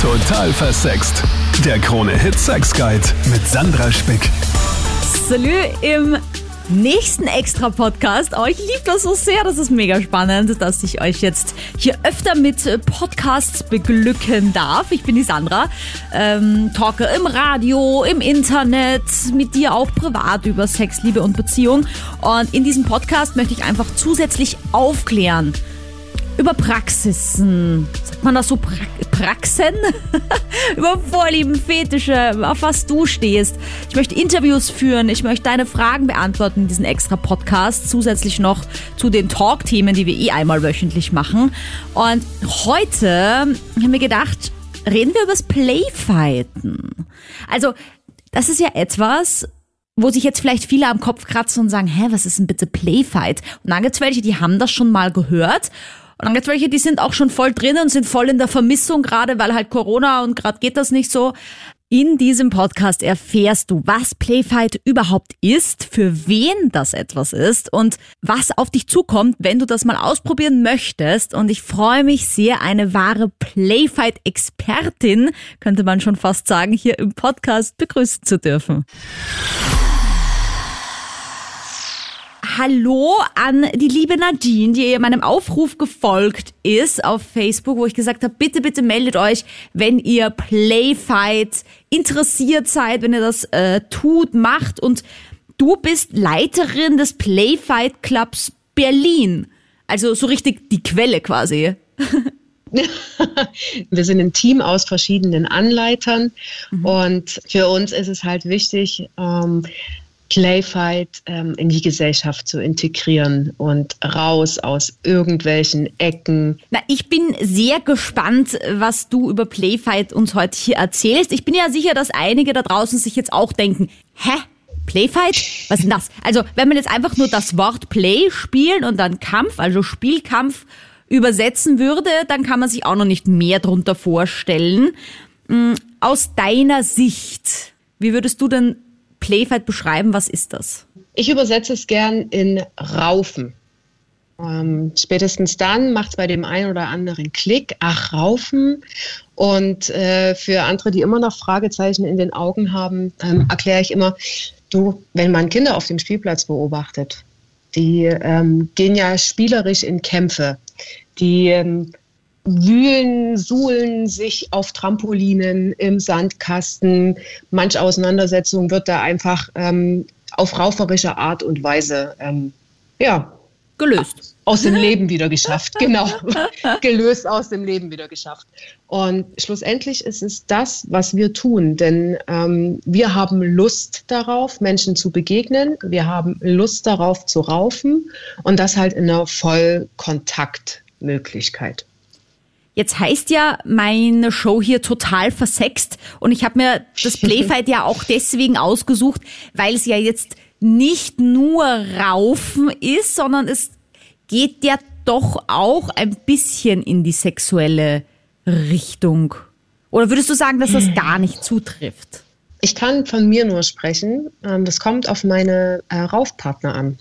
Total versext. Der Krone Hit Sex Guide mit Sandra Spick. Salü im nächsten Extra-Podcast. Oh, ich liebe das so sehr. Das ist mega spannend, dass ich euch jetzt hier öfter mit Podcasts beglücken darf. Ich bin die Sandra, ähm, talke im Radio, im Internet, mit dir auch privat über Sex, Liebe und Beziehung. Und in diesem Podcast möchte ich einfach zusätzlich aufklären über Praxisen, sagt man das so, pra Praxen? über Vorlieben, Fetische, auf was du stehst. Ich möchte Interviews führen, ich möchte deine Fragen beantworten in diesem extra Podcast, zusätzlich noch zu den Talk-Themen, die wir eh einmal wöchentlich machen. Und heute haben wir gedacht, reden wir über das Playfighten. Also, das ist ja etwas, wo sich jetzt vielleicht viele am Kopf kratzen und sagen, hä, was ist denn bitte Playfight? Und dann gibt's welche, die haben das schon mal gehört und dann gibt's welche, die sind auch schon voll drin und sind voll in der Vermissung, gerade weil halt Corona und gerade geht das nicht so. In diesem Podcast erfährst du, was Playfight überhaupt ist, für wen das etwas ist und was auf dich zukommt, wenn du das mal ausprobieren möchtest. Und ich freue mich sehr, eine wahre Playfight-Expertin, könnte man schon fast sagen, hier im Podcast begrüßen zu dürfen. Hallo an die liebe Nadine, die meinem Aufruf gefolgt ist auf Facebook, wo ich gesagt habe, bitte, bitte meldet euch, wenn ihr Playfight interessiert seid, wenn ihr das äh, tut, macht. Und du bist Leiterin des Playfight Clubs Berlin. Also so richtig die Quelle quasi. Wir sind ein Team aus verschiedenen Anleitern mhm. und für uns ist es halt wichtig, ähm, Playfight ähm, in die Gesellschaft zu integrieren und raus aus irgendwelchen Ecken. Na, ich bin sehr gespannt, was du über Playfight uns heute hier erzählst. Ich bin ja sicher, dass einige da draußen sich jetzt auch denken, hä? Playfight? Was ist denn das? Also, wenn man jetzt einfach nur das Wort Play spielen und dann Kampf, also Spielkampf übersetzen würde, dann kann man sich auch noch nicht mehr drunter vorstellen. Mm, aus deiner Sicht, wie würdest du denn Playfight beschreiben? Was ist das? Ich übersetze es gern in Raufen. Ähm, spätestens dann macht es bei dem einen oder anderen Klick. Ach, Raufen. Und äh, für andere, die immer noch Fragezeichen in den Augen haben, ähm, erkläre ich immer, du, wenn man Kinder auf dem Spielplatz beobachtet, die ähm, gehen ja spielerisch in Kämpfe. Die ähm, wühlen, suhlen sich auf Trampolinen, im Sandkasten. Manch Auseinandersetzung wird da einfach ähm, auf rauferische Art und Weise ähm, ja, gelöst. Aus dem Leben wieder geschafft, genau. gelöst aus dem Leben wieder geschafft. Und schlussendlich ist es das, was wir tun, denn ähm, wir haben Lust darauf, Menschen zu begegnen. Wir haben Lust darauf zu raufen und das halt in einer Vollkontaktmöglichkeit. Jetzt heißt ja meine Show hier total versext und ich habe mir das Playfight ja auch deswegen ausgesucht, weil es ja jetzt nicht nur Raufen ist, sondern es geht ja doch auch ein bisschen in die sexuelle Richtung. Oder würdest du sagen, dass das gar nicht zutrifft? Ich kann von mir nur sprechen. Ähm, das kommt auf meine äh, Raufpartner an.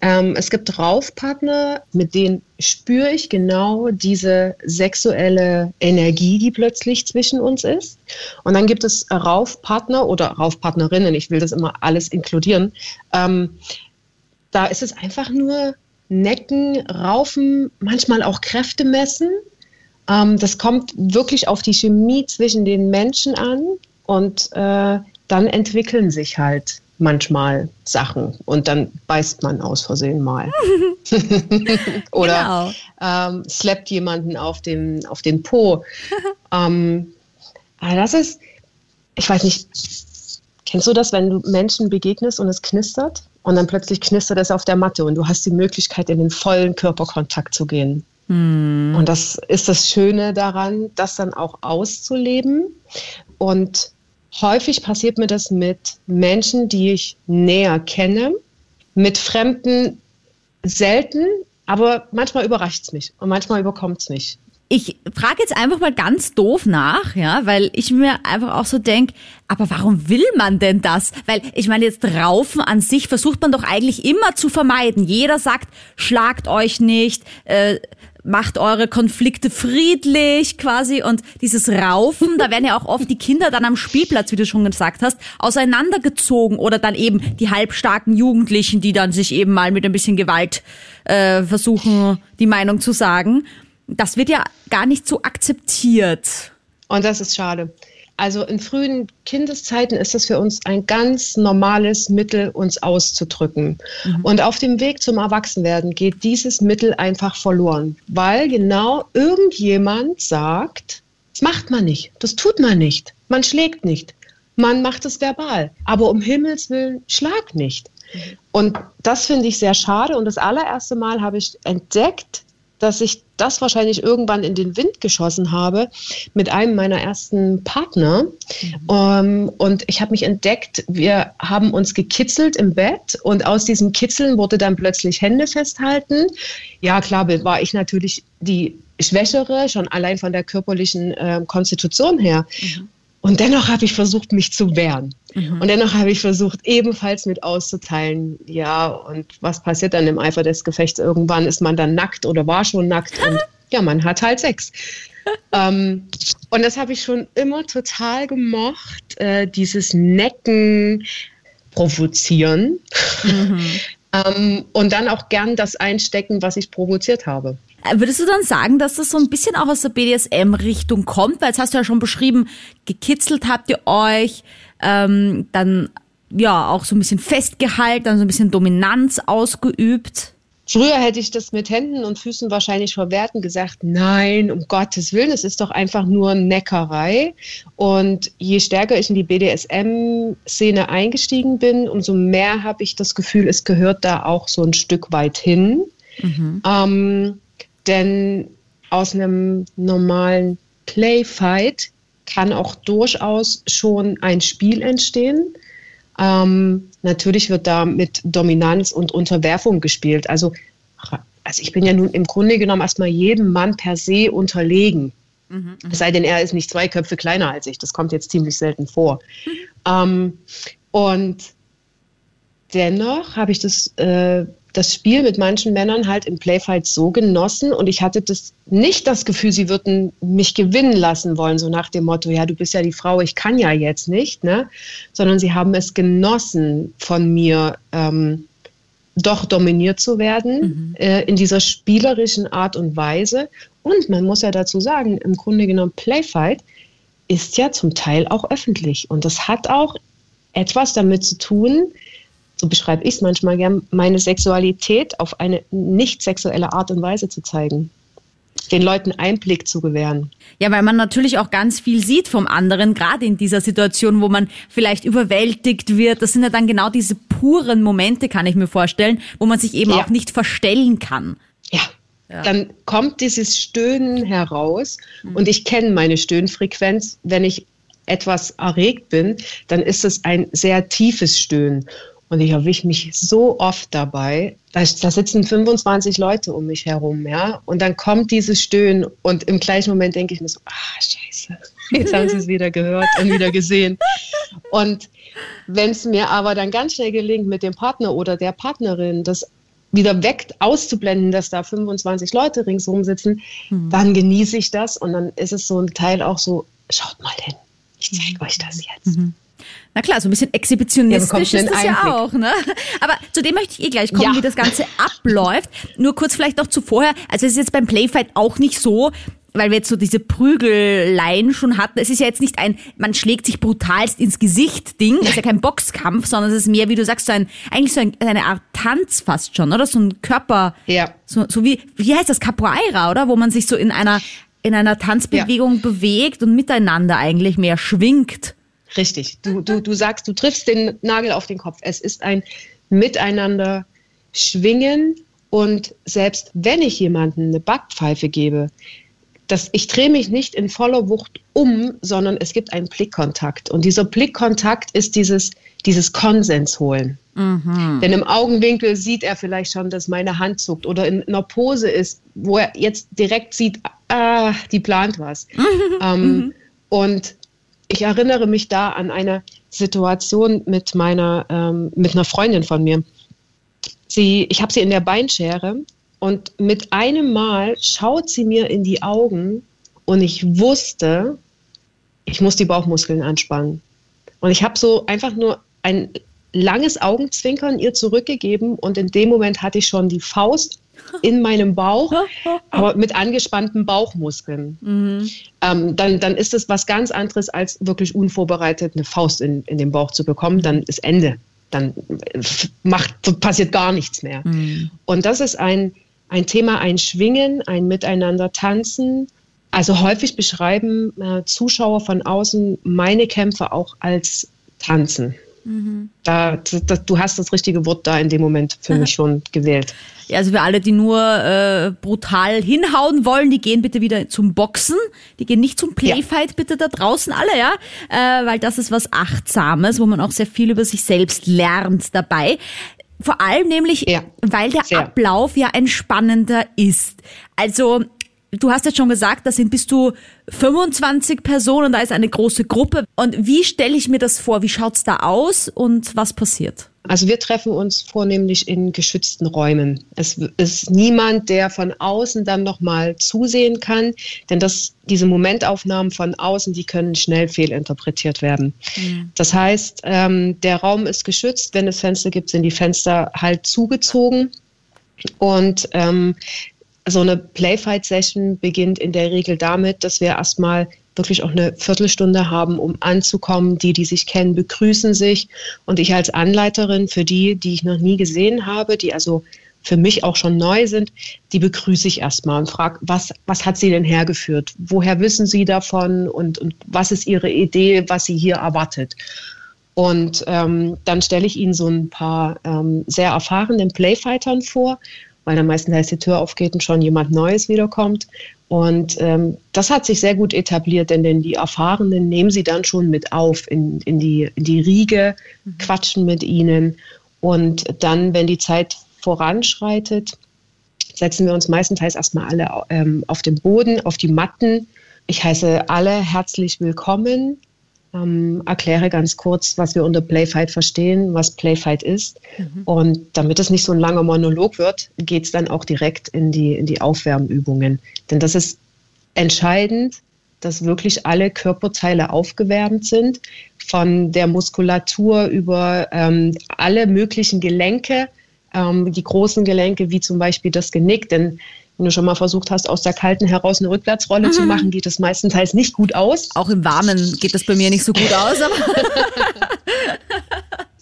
Ähm, es gibt Raufpartner, mit denen spüre ich genau diese sexuelle Energie, die plötzlich zwischen uns ist. Und dann gibt es Raufpartner oder Raufpartnerinnen, ich will das immer alles inkludieren. Ähm, da ist es einfach nur Necken, Raufen, manchmal auch Kräfte messen. Ähm, das kommt wirklich auf die Chemie zwischen den Menschen an und äh, dann entwickeln sich halt manchmal Sachen und dann beißt man aus Versehen mal. Oder genau. ähm, slappt jemanden auf dem, auf den Po. ähm, aber das ist, ich weiß nicht, kennst du das, wenn du Menschen begegnest und es knistert? Und dann plötzlich knistert es auf der Matte und du hast die Möglichkeit, in den vollen Körperkontakt zu gehen. Hm. Und das ist das Schöne daran, das dann auch auszuleben. Und Häufig passiert mir das mit Menschen, die ich näher kenne, mit Fremden selten, aber manchmal überrascht es mich und manchmal überkommt es mich. Ich frage jetzt einfach mal ganz doof nach, ja, weil ich mir einfach auch so denke, aber warum will man denn das? Weil ich meine, jetzt Raufen an sich versucht man doch eigentlich immer zu vermeiden. Jeder sagt, schlagt euch nicht, äh, macht eure Konflikte friedlich quasi und dieses Raufen, da werden ja auch oft die Kinder dann am Spielplatz, wie du schon gesagt hast, auseinandergezogen oder dann eben die halbstarken Jugendlichen, die dann sich eben mal mit ein bisschen Gewalt äh, versuchen, die Meinung zu sagen. Das wird ja gar nicht so akzeptiert. Und das ist schade. Also in frühen Kindeszeiten ist das für uns ein ganz normales Mittel, uns auszudrücken. Mhm. Und auf dem Weg zum Erwachsenwerden geht dieses Mittel einfach verloren, weil genau irgendjemand sagt, das macht man nicht, das tut man nicht, man schlägt nicht, man macht es verbal, aber um Himmels willen schlag nicht. Mhm. Und das finde ich sehr schade. Und das allererste Mal habe ich entdeckt, dass ich das wahrscheinlich irgendwann in den Wind geschossen habe mit einem meiner ersten Partner. Mhm. Um, ähm, und ich habe mich entdeckt, wir haben uns gekitzelt im Bett und aus diesem Kitzeln wurde dann plötzlich Hände festhalten. Ja, klar, war ich natürlich die Schwächere, schon allein von der körperlichen äh, Konstitution her. Mhm. Und dennoch habe ich versucht, mich zu wehren. Mhm. Und dennoch habe ich versucht, ebenfalls mit auszuteilen, ja, und was passiert dann im Eifer des Gefechts? Irgendwann ist man dann nackt oder war schon nackt und ja, man hat halt Sex. ähm, und das habe ich schon immer total gemocht, äh, dieses Necken, Provozieren. Mhm. ähm, und dann auch gern das einstecken, was ich provoziert habe. Würdest du dann sagen, dass das so ein bisschen auch aus der BDSM-Richtung kommt? Weil jetzt hast du ja schon beschrieben, gekitzelt habt ihr euch, ähm, dann ja auch so ein bisschen festgehalten, dann so ein bisschen Dominanz ausgeübt. Früher hätte ich das mit Händen und Füßen wahrscheinlich verwerten gesagt, nein, um Gottes Willen, es ist doch einfach nur Neckerei. Und je stärker ich in die BDSM-Szene eingestiegen bin, umso mehr habe ich das Gefühl, es gehört da auch so ein Stück weit hin. Mhm. Ähm, denn aus einem normalen Playfight kann auch durchaus schon ein Spiel entstehen. Ähm, natürlich wird da mit Dominanz und Unterwerfung gespielt. Also, also ich bin ja nun im Grunde genommen erstmal jedem Mann per se unterlegen. Mhm, es sei denn, er ist nicht zwei Köpfe kleiner als ich. Das kommt jetzt ziemlich selten vor. Mhm. Ähm, und dennoch habe ich das äh, das Spiel mit manchen Männern halt im Playfight so genossen und ich hatte das nicht das Gefühl, sie würden mich gewinnen lassen wollen, so nach dem Motto, ja, du bist ja die Frau, ich kann ja jetzt nicht, ne? Sondern sie haben es genossen, von mir ähm, doch dominiert zu werden mhm. äh, in dieser spielerischen Art und Weise. Und man muss ja dazu sagen, im Grunde genommen, Playfight ist ja zum Teil auch öffentlich und das hat auch etwas damit zu tun, so beschreibe ich es manchmal gern, meine Sexualität auf eine nicht sexuelle Art und Weise zu zeigen den Leuten Einblick zu gewähren. Ja, weil man natürlich auch ganz viel sieht vom anderen, gerade in dieser Situation, wo man vielleicht überwältigt wird. Das sind ja dann genau diese puren Momente, kann ich mir vorstellen, wo man sich eben ja. auch nicht verstellen kann. Ja. ja. Dann kommt dieses Stöhnen heraus mhm. und ich kenne meine Stöhnfrequenz. Wenn ich etwas erregt bin, dann ist es ein sehr tiefes Stöhnen. Und ich erwische mich so oft dabei, da, da, sitzen 25 Leute um mich herum, ja. Und dann kommt dieses Stöhnen und im gleichen Moment denke ich mir so, ah, scheiße, jetzt haben sie es wieder gehört und wieder gesehen. Und wenn es mir aber dann ganz schnell gelingt, mit dem Partner oder der Partnerin das wieder weg auszublenden, dass da 25 Leute ringsherum sitzen, mhm. dann genieße ich das und dann ist es so ein Teil auch so, schaut mal hin, ich zeige mhm. euch das jetzt. Mhm. Na klar, so ein bisschen exhibitionistisch ja, ist das ja auch, ne? Aber zu dem möchte ich eh gleich kommen, ja. wie das Ganze abläuft. Nur kurz vielleicht noch zuvor. Also es ist jetzt beim Playfight auch nicht so, weil wir jetzt so diese Prügeleien schon hatten. Es ist ja jetzt nicht ein, man schlägt sich brutalst ins Gesicht Ding. Es ist ja kein Boxkampf, sondern es ist mehr, wie du sagst, so ein, eigentlich so ein, eine Art Tanz fast schon, oder? So ein Körper. Ja. So, so wie, wie heißt das? Capoeira, oder? Wo man sich so in einer, in einer Tanzbewegung ja. bewegt und miteinander eigentlich mehr schwingt. Richtig. Du, du, du sagst, du triffst den Nagel auf den Kopf. Es ist ein Miteinander schwingen und selbst wenn ich jemandem eine Backpfeife gebe, das, ich drehe mich nicht in voller Wucht um, sondern es gibt einen Blickkontakt. Und dieser Blickkontakt ist dieses, dieses Konsens holen. Mhm. Denn im Augenwinkel sieht er vielleicht schon, dass meine Hand zuckt oder in einer Pose ist, wo er jetzt direkt sieht, ah, die plant was. Mhm. Ähm, mhm. Und ich erinnere mich da an eine Situation mit meiner, ähm, mit einer Freundin von mir. Sie, ich habe sie in der Beinschere Und mit einem Mal schaut sie mir in die Augen und ich wusste, ich muss die Bauchmuskeln anspannen. Und ich habe so einfach nur ein langes Augenzwinkern ihr zurückgegeben und in dem Moment hatte ich schon die Faust in meinem Bauch, aber mit angespannten Bauchmuskeln. Mhm. Ähm, dann, dann ist es was ganz anderes, als wirklich unvorbereitet eine Faust in, in den Bauch zu bekommen. Dann ist Ende. Dann macht, passiert gar nichts mehr. Mhm. Und das ist ein, ein Thema, ein Schwingen, ein Miteinander tanzen. Also häufig beschreiben äh, Zuschauer von außen meine Kämpfe auch als Tanzen. Mhm. Da, da, du hast das richtige Wort da in dem Moment für mich schon gewählt. Ja, also für alle, die nur äh, brutal hinhauen wollen, die gehen bitte wieder zum Boxen. Die gehen nicht zum Playfight, ja. bitte da draußen alle, ja. Äh, weil das ist was Achtsames, wo man auch sehr viel über sich selbst lernt dabei. Vor allem nämlich, ja, weil der sehr. Ablauf ja ein spannender ist. Also Du hast jetzt schon gesagt, da sind bis zu 25 Personen, da ist eine große Gruppe. Und wie stelle ich mir das vor? Wie schaut's da aus und was passiert? Also wir treffen uns vornehmlich in geschützten Räumen. Es ist niemand, der von außen dann nochmal zusehen kann, denn das, diese Momentaufnahmen von außen, die können schnell fehlinterpretiert werden. Mhm. Das heißt, ähm, der Raum ist geschützt. Wenn es Fenster gibt, sind die Fenster halt zugezogen. Und ähm, so eine Playfight-Session beginnt in der Regel damit, dass wir erstmal wirklich auch eine Viertelstunde haben, um anzukommen. Die, die sich kennen, begrüßen sich. Und ich als Anleiterin für die, die ich noch nie gesehen habe, die also für mich auch schon neu sind, die begrüße ich erstmal und frage, was, was hat sie denn hergeführt? Woher wissen sie davon und, und was ist ihre Idee, was sie hier erwartet? Und ähm, dann stelle ich ihnen so ein paar ähm, sehr erfahrenen Playfightern vor weil dann meistens heißt die Tür aufgeht und schon jemand Neues wiederkommt. Und ähm, das hat sich sehr gut etabliert, denn, denn die Erfahrenen nehmen sie dann schon mit auf in, in, die, in die Riege, mhm. quatschen mit ihnen. Und dann, wenn die Zeit voranschreitet, setzen wir uns meistens erstmal alle ähm, auf den Boden, auf die Matten. Ich heiße alle herzlich willkommen ähm, erkläre ganz kurz, was wir unter Playfight verstehen, was Playfight ist. Mhm. Und damit es nicht so ein langer Monolog wird, geht es dann auch direkt in die, in die Aufwärmübungen. Denn das ist entscheidend, dass wirklich alle Körperteile aufgewärmt sind, von der Muskulatur über ähm, alle möglichen Gelenke, ähm, die großen Gelenke wie zum Beispiel das Genick. Denn wenn du schon mal versucht hast, aus der kalten heraus eine Rückwärtsrolle mhm. zu machen, geht das meistenteils nicht gut aus. Auch im Warmen geht das bei mir nicht so gut aus.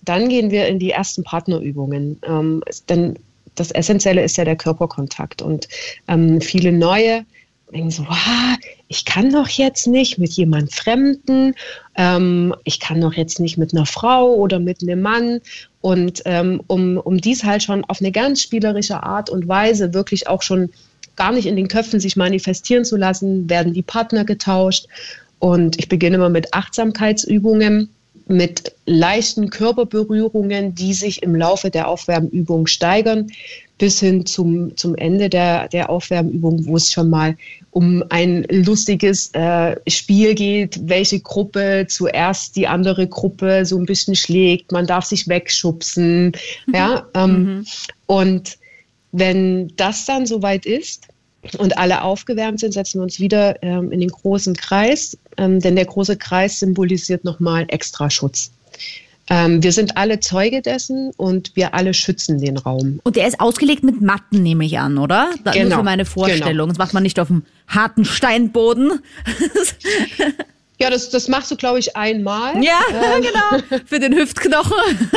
Dann gehen wir in die ersten Partnerübungen. Ähm, denn das Essentielle ist ja der Körperkontakt. Und ähm, viele neue denken so, wow, ich kann doch jetzt nicht mit jemand Fremden, ähm, ich kann doch jetzt nicht mit einer Frau oder mit einem Mann. Und ähm, um, um dies halt schon auf eine ganz spielerische Art und Weise wirklich auch schon gar nicht in den Köpfen sich manifestieren zu lassen, werden die Partner getauscht. Und ich beginne immer mit Achtsamkeitsübungen, mit leichten Körperberührungen, die sich im Laufe der Aufwärmübung steigern, bis hin zum, zum Ende der, der Aufwärmübung, wo es schon mal um ein lustiges äh, Spiel geht, welche Gruppe zuerst die andere Gruppe so ein bisschen schlägt. Man darf sich wegschubsen. Mhm. Ja, ähm, mhm. Und wenn das dann soweit ist, und alle aufgewärmt sind, setzen wir uns wieder ähm, in den großen Kreis, ähm, denn der große Kreis symbolisiert nochmal Extraschutz. Ähm, wir sind alle Zeuge dessen und wir alle schützen den Raum. Und der ist ausgelegt mit Matten, nehme ich an, oder? Da, genau. Für meine Vorstellung. Genau. Das macht man nicht auf dem harten Steinboden. Ja, das, das machst du, glaube ich, einmal. Ja, ähm, genau. Für den Hüftknochen.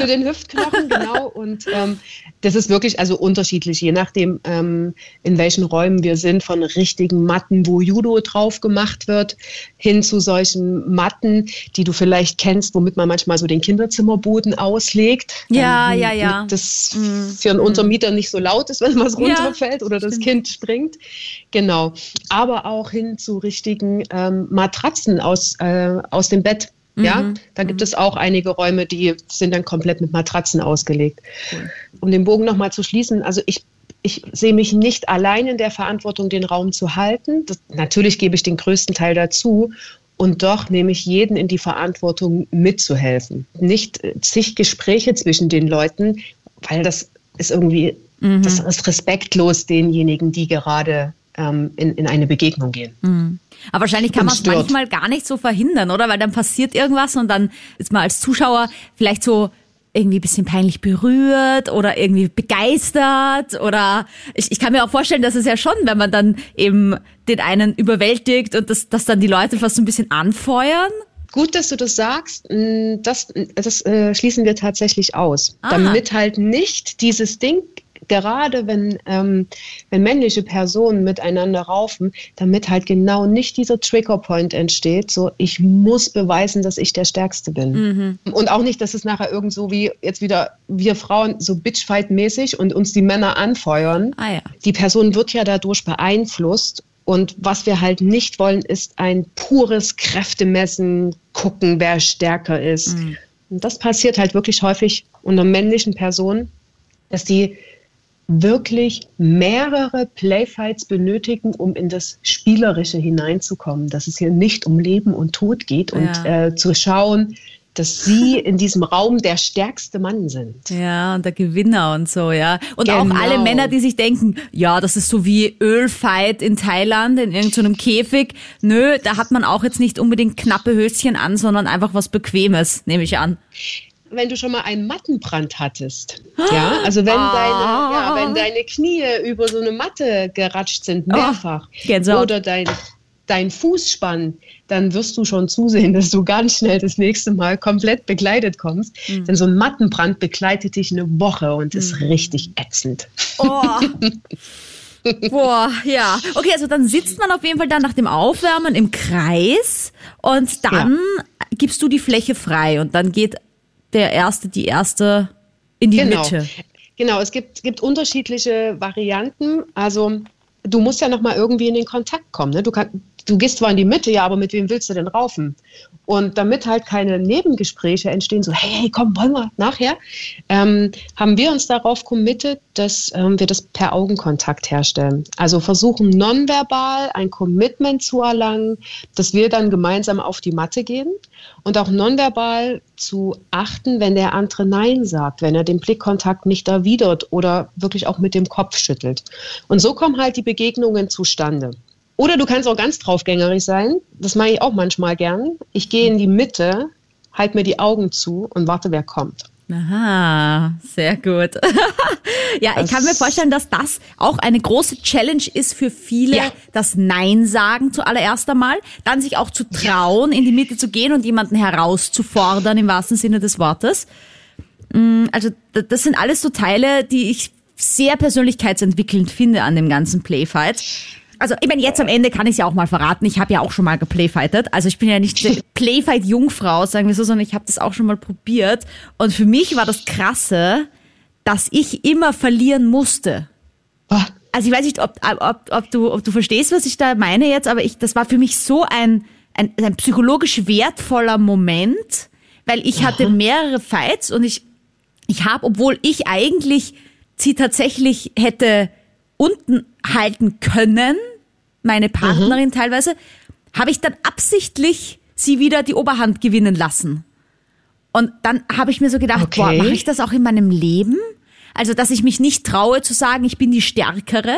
Für den Hüftknochen, genau. Und ähm, das ist wirklich also unterschiedlich, je nachdem, ähm, in welchen Räumen wir sind, von richtigen Matten, wo Judo drauf gemacht wird, hin zu solchen Matten, die du vielleicht kennst, womit man manchmal so den Kinderzimmerboden auslegt. Ja, ähm, ja, ja. Das mm. für einen Untermieter nicht so laut ist, wenn was runterfällt ja, oder das Kind springt. Genau. Aber auch hin zu richtigen ähm, Matratzen Matratzen aus, äh, aus dem Bett. Ja, mhm. da gibt mhm. es auch einige Räume, die sind dann komplett mit Matratzen ausgelegt. Cool. Um den Bogen nochmal zu schließen, also ich, ich sehe mich nicht allein in der Verantwortung, den Raum zu halten. Das, natürlich gebe ich den größten Teil dazu. Und doch nehme ich jeden in die Verantwortung, mitzuhelfen. Nicht zig Gespräche zwischen den Leuten, weil das ist irgendwie Mhm. Das ist respektlos denjenigen, die gerade ähm, in, in eine Begegnung gehen. Mhm. Aber wahrscheinlich kann man es manchmal gar nicht so verhindern, oder? Weil dann passiert irgendwas und dann ist man als Zuschauer vielleicht so irgendwie ein bisschen peinlich berührt oder irgendwie begeistert oder ich, ich kann mir auch vorstellen, dass es ja schon, wenn man dann eben den einen überwältigt und dass, dann die Leute fast so ein bisschen anfeuern. Gut, dass du das sagst. Das, das äh, schließen wir tatsächlich aus. Ah. Damit halt nicht dieses Ding gerade wenn, ähm, wenn männliche Personen miteinander raufen, damit halt genau nicht dieser Triggerpoint entsteht, so ich muss beweisen, dass ich der Stärkste bin. Mhm. Und auch nicht, dass es nachher irgend so wie jetzt wieder wir Frauen so Bitchfight-mäßig und uns die Männer anfeuern. Ah, ja. Die Person wird ja dadurch beeinflusst und was wir halt nicht wollen, ist ein pures Kräftemessen, gucken, wer stärker ist. Mhm. Und das passiert halt wirklich häufig unter männlichen Personen, dass die wirklich mehrere Playfights benötigen, um in das Spielerische hineinzukommen, dass es hier nicht um Leben und Tod geht und ja. äh, zu schauen, dass sie in diesem Raum der stärkste Mann sind. Ja, und der Gewinner und so, ja. Und genau. auch alle Männer, die sich denken, ja, das ist so wie Ölfight in Thailand in irgendeinem Käfig. Nö, da hat man auch jetzt nicht unbedingt knappe Höschen an, sondern einfach was Bequemes, nehme ich an wenn du schon mal einen Mattenbrand hattest, ja, also wenn, ah. deine, ja, wenn deine Knie über so eine Matte geratscht sind, oh, mehrfach, oh, oder dein, dein Fußspann, dann wirst du schon zusehen, dass du ganz schnell das nächste Mal komplett begleitet kommst. Mhm. Denn so ein Mattenbrand begleitet dich eine Woche und mhm. ist richtig ätzend. Oh. Boah, ja. Okay, also dann sitzt man auf jeden Fall dann nach dem Aufwärmen im Kreis und dann ja. gibst du die Fläche frei und dann geht der Erste, die Erste in die genau. Mitte. Genau, es gibt, gibt unterschiedliche Varianten. Also du musst ja nochmal irgendwie in den Kontakt kommen. Ne? Du, kann, du gehst zwar in die Mitte, ja, aber mit wem willst du denn raufen? Und damit halt keine Nebengespräche entstehen, so, hey, hey, komm, wollen wir nachher, ähm, haben wir uns darauf committed, dass ähm, wir das per Augenkontakt herstellen. Also versuchen nonverbal ein Commitment zu erlangen, dass wir dann gemeinsam auf die Matte gehen und auch nonverbal zu achten, wenn der andere Nein sagt, wenn er den Blickkontakt nicht erwidert oder wirklich auch mit dem Kopf schüttelt. Und so kommen halt die Begegnungen zustande. Oder du kannst auch ganz draufgängerisch sein. Das mache ich auch manchmal gern. Ich gehe in die Mitte, halte mir die Augen zu und warte, wer kommt. Aha, sehr gut. ja, das ich kann mir vorstellen, dass das auch eine große Challenge ist für viele, ja. das Nein sagen zuallererst einmal, dann sich auch zu trauen, in die Mitte zu gehen und jemanden herauszufordern im wahrsten Sinne des Wortes. Mm, also das sind alles so Teile, die ich sehr persönlichkeitsentwickelnd finde an dem ganzen Playfight. Also ich meine, jetzt am Ende kann ich es ja auch mal verraten. Ich habe ja auch schon mal geplayfightet. Also ich bin ja nicht Playfight-Jungfrau, sagen wir so, sondern ich habe das auch schon mal probiert. Und für mich war das Krasse, dass ich immer verlieren musste. Ah. Also ich weiß nicht, ob, ob, ob, du, ob du verstehst, was ich da meine jetzt, aber ich, das war für mich so ein, ein, ein psychologisch wertvoller Moment, weil ich Aha. hatte mehrere Fights und ich, ich habe, obwohl ich eigentlich sie tatsächlich hätte unten halten können, meine Partnerin mhm. teilweise, habe ich dann absichtlich sie wieder die Oberhand gewinnen lassen. Und dann habe ich mir so gedacht, okay. boah, mache ich das auch in meinem Leben? Also, dass ich mich nicht traue zu sagen, ich bin die Stärkere.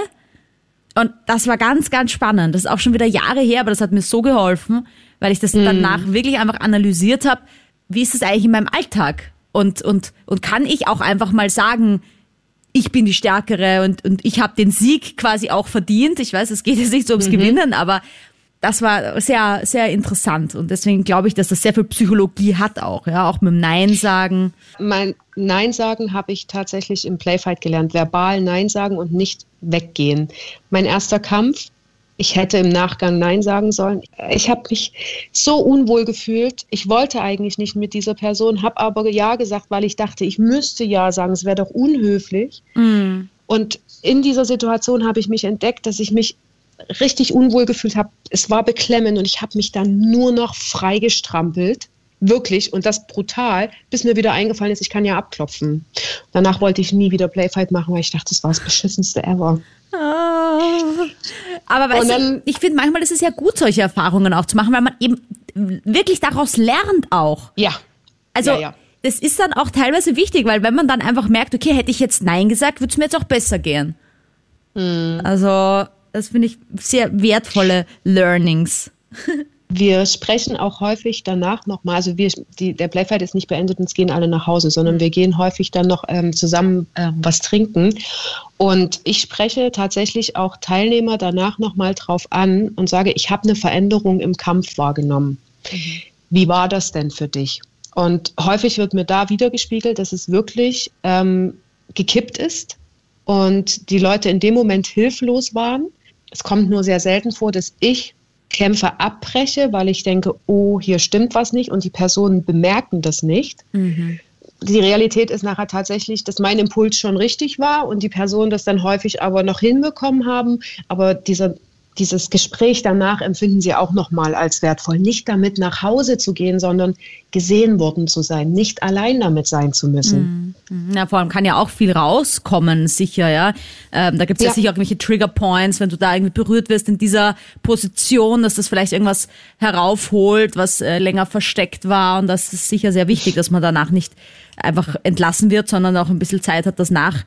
Und das war ganz, ganz spannend. Das ist auch schon wieder Jahre her, aber das hat mir so geholfen, weil ich das mhm. danach wirklich einfach analysiert habe, wie ist das eigentlich in meinem Alltag? Und, und, und kann ich auch einfach mal sagen, ich bin die Stärkere und, und ich habe den Sieg quasi auch verdient. Ich weiß, es geht jetzt nicht so ums mhm. Gewinnen, aber das war sehr, sehr interessant. Und deswegen glaube ich, dass das sehr viel Psychologie hat auch, ja, auch mit dem Nein sagen. Mein Nein sagen habe ich tatsächlich im Playfight gelernt. Verbal Nein sagen und nicht weggehen. Mein erster Kampf ich hätte im Nachgang Nein sagen sollen. Ich habe mich so unwohl gefühlt. Ich wollte eigentlich nicht mit dieser Person, habe aber Ja gesagt, weil ich dachte, ich müsste Ja sagen. Es wäre doch unhöflich. Mm. Und in dieser Situation habe ich mich entdeckt, dass ich mich richtig unwohl gefühlt habe. Es war beklemmend und ich habe mich dann nur noch freigestrampelt. Wirklich, und das brutal, bis mir wieder eingefallen ist, ich kann ja abklopfen. Danach wollte ich nie wieder Playfight machen, weil ich dachte, das war das beschissenste ever. Oh. Aber weißt dann, du, ich finde manchmal ist es ja gut, solche Erfahrungen auch zu machen, weil man eben wirklich daraus lernt auch. Ja. Also ja, ja. das ist dann auch teilweise wichtig, weil wenn man dann einfach merkt, okay, hätte ich jetzt Nein gesagt, würde es mir jetzt auch besser gehen. Mhm. Also, das finde ich sehr wertvolle Learnings. Wir sprechen auch häufig danach nochmal, also wir, die, der Playfight ist nicht beendet und es gehen alle nach Hause, sondern mhm. wir gehen häufig dann noch ähm, zusammen äh, was trinken. Und ich spreche tatsächlich auch Teilnehmer danach nochmal drauf an und sage, ich habe eine Veränderung im Kampf wahrgenommen. Mhm. Wie war das denn für dich? Und häufig wird mir da wiedergespiegelt, dass es wirklich ähm, gekippt ist und die Leute in dem Moment hilflos waren. Es kommt nur sehr selten vor, dass ich Kämpfe abbreche, weil ich denke, oh, hier stimmt was nicht und die Personen bemerken das nicht. Mhm. Die Realität ist nachher tatsächlich, dass mein Impuls schon richtig war und die Personen das dann häufig aber noch hinbekommen haben. Aber dieser dieses Gespräch danach empfinden sie auch nochmal als wertvoll. Nicht damit nach Hause zu gehen, sondern gesehen worden zu sein, nicht allein damit sein zu müssen. Mhm. Ja, vor allem kann ja auch viel rauskommen, sicher, ja. Ähm, da gibt es ja. ja. sicher irgendwelche Trigger Points, wenn du da irgendwie berührt wirst in dieser Position, dass das vielleicht irgendwas heraufholt, was äh, länger versteckt war. Und das ist sicher sehr wichtig, dass man danach nicht einfach entlassen wird, sondern auch ein bisschen Zeit hat, das nach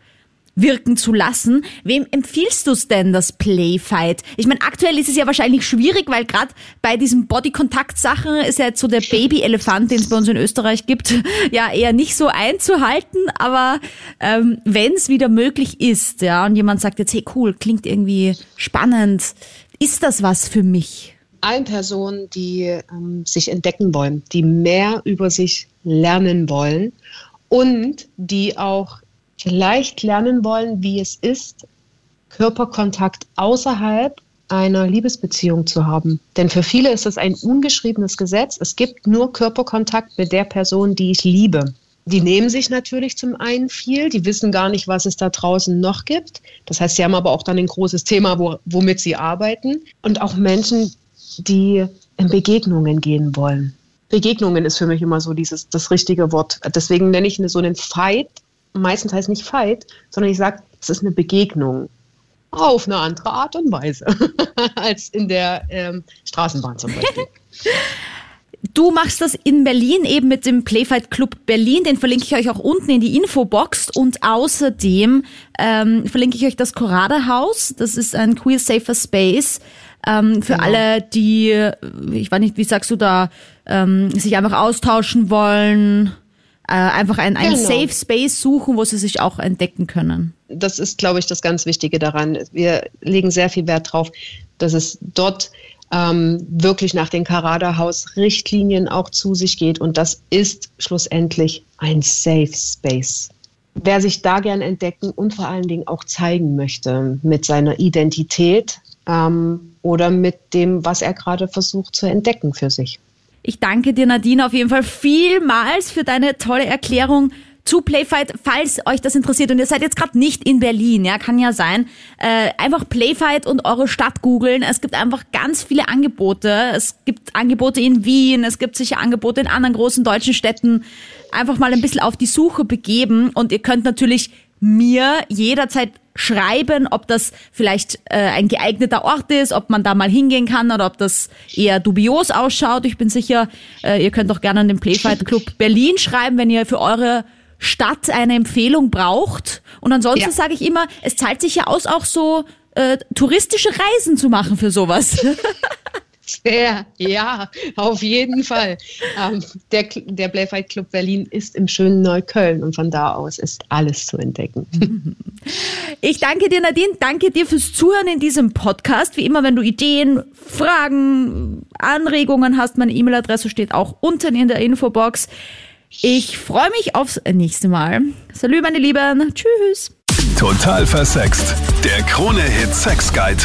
wirken zu lassen. Wem empfiehlst du es denn, das Playfight? Ich meine, aktuell ist es ja wahrscheinlich schwierig, weil gerade bei diesen Bodykontakt-Sachen ist ja jetzt so der Baby-Elefant, den es bei uns in Österreich gibt, ja eher nicht so einzuhalten. Aber ähm, wenn es wieder möglich ist, ja, und jemand sagt jetzt, hey cool, klingt irgendwie spannend, ist das was für mich? Allen Personen, die ähm, sich entdecken wollen, die mehr über sich lernen wollen und die auch vielleicht lernen wollen, wie es ist, Körperkontakt außerhalb einer Liebesbeziehung zu haben. Denn für viele ist das ein ungeschriebenes Gesetz. Es gibt nur Körperkontakt mit der Person, die ich liebe. Die nehmen sich natürlich zum einen viel, die wissen gar nicht, was es da draußen noch gibt. Das heißt, sie haben aber auch dann ein großes Thema, wo, womit sie arbeiten. Und auch Menschen, die in Begegnungen gehen wollen. Begegnungen ist für mich immer so dieses das richtige Wort. Deswegen nenne ich so einen Fight meistens heißt nicht Fight, sondern ich sage, es ist eine Begegnung auf eine andere Art und Weise als in der ähm, Straßenbahn zum Beispiel. Du machst das in Berlin eben mit dem Playfight Club Berlin. Den verlinke ich euch auch unten in die Infobox. Und außerdem ähm, verlinke ich euch das Corada Haus. Das ist ein queer safer Space ähm, für genau. alle, die, ich weiß nicht, wie sagst du da, ähm, sich einfach austauschen wollen äh, einfach ein, ein genau. Safe Space suchen, wo sie sich auch entdecken können. Das ist, glaube ich, das ganz Wichtige daran. Wir legen sehr viel Wert darauf, dass es dort ähm, wirklich nach den Karada-Haus-Richtlinien auch zu sich geht. Und das ist schlussendlich ein Safe Space. Wer sich da gern entdecken und vor allen Dingen auch zeigen möchte mit seiner Identität ähm, oder mit dem, was er gerade versucht zu entdecken für sich. Ich danke dir, Nadine, auf jeden Fall vielmals für deine tolle Erklärung zu Playfight, falls euch das interessiert und ihr seid jetzt gerade nicht in Berlin, ja, kann ja sein, äh, einfach Playfight und eure Stadt googeln. Es gibt einfach ganz viele Angebote. Es gibt Angebote in Wien, es gibt sicher Angebote in anderen großen deutschen Städten. Einfach mal ein bisschen auf die Suche begeben und ihr könnt natürlich mir jederzeit schreiben, ob das vielleicht äh, ein geeigneter Ort ist, ob man da mal hingehen kann oder ob das eher dubios ausschaut. Ich bin sicher, äh, ihr könnt auch gerne an den Playfight Club Berlin schreiben, wenn ihr für eure Stadt eine Empfehlung braucht. Und ansonsten ja. sage ich immer, es zahlt sich ja aus, auch so äh, touristische Reisen zu machen für sowas. Sehr, ja, auf jeden Fall. Ähm, der, der Playfight Club Berlin ist im schönen Neukölln und von da aus ist alles zu entdecken. Ich danke dir, Nadine. Danke dir fürs Zuhören in diesem Podcast. Wie immer, wenn du Ideen, Fragen, Anregungen hast, meine E-Mail-Adresse steht auch unten in der Infobox. Ich freue mich aufs nächste Mal. Salü, meine Lieben. Tschüss. Total versext. Der Krone-Hit Sex Guide.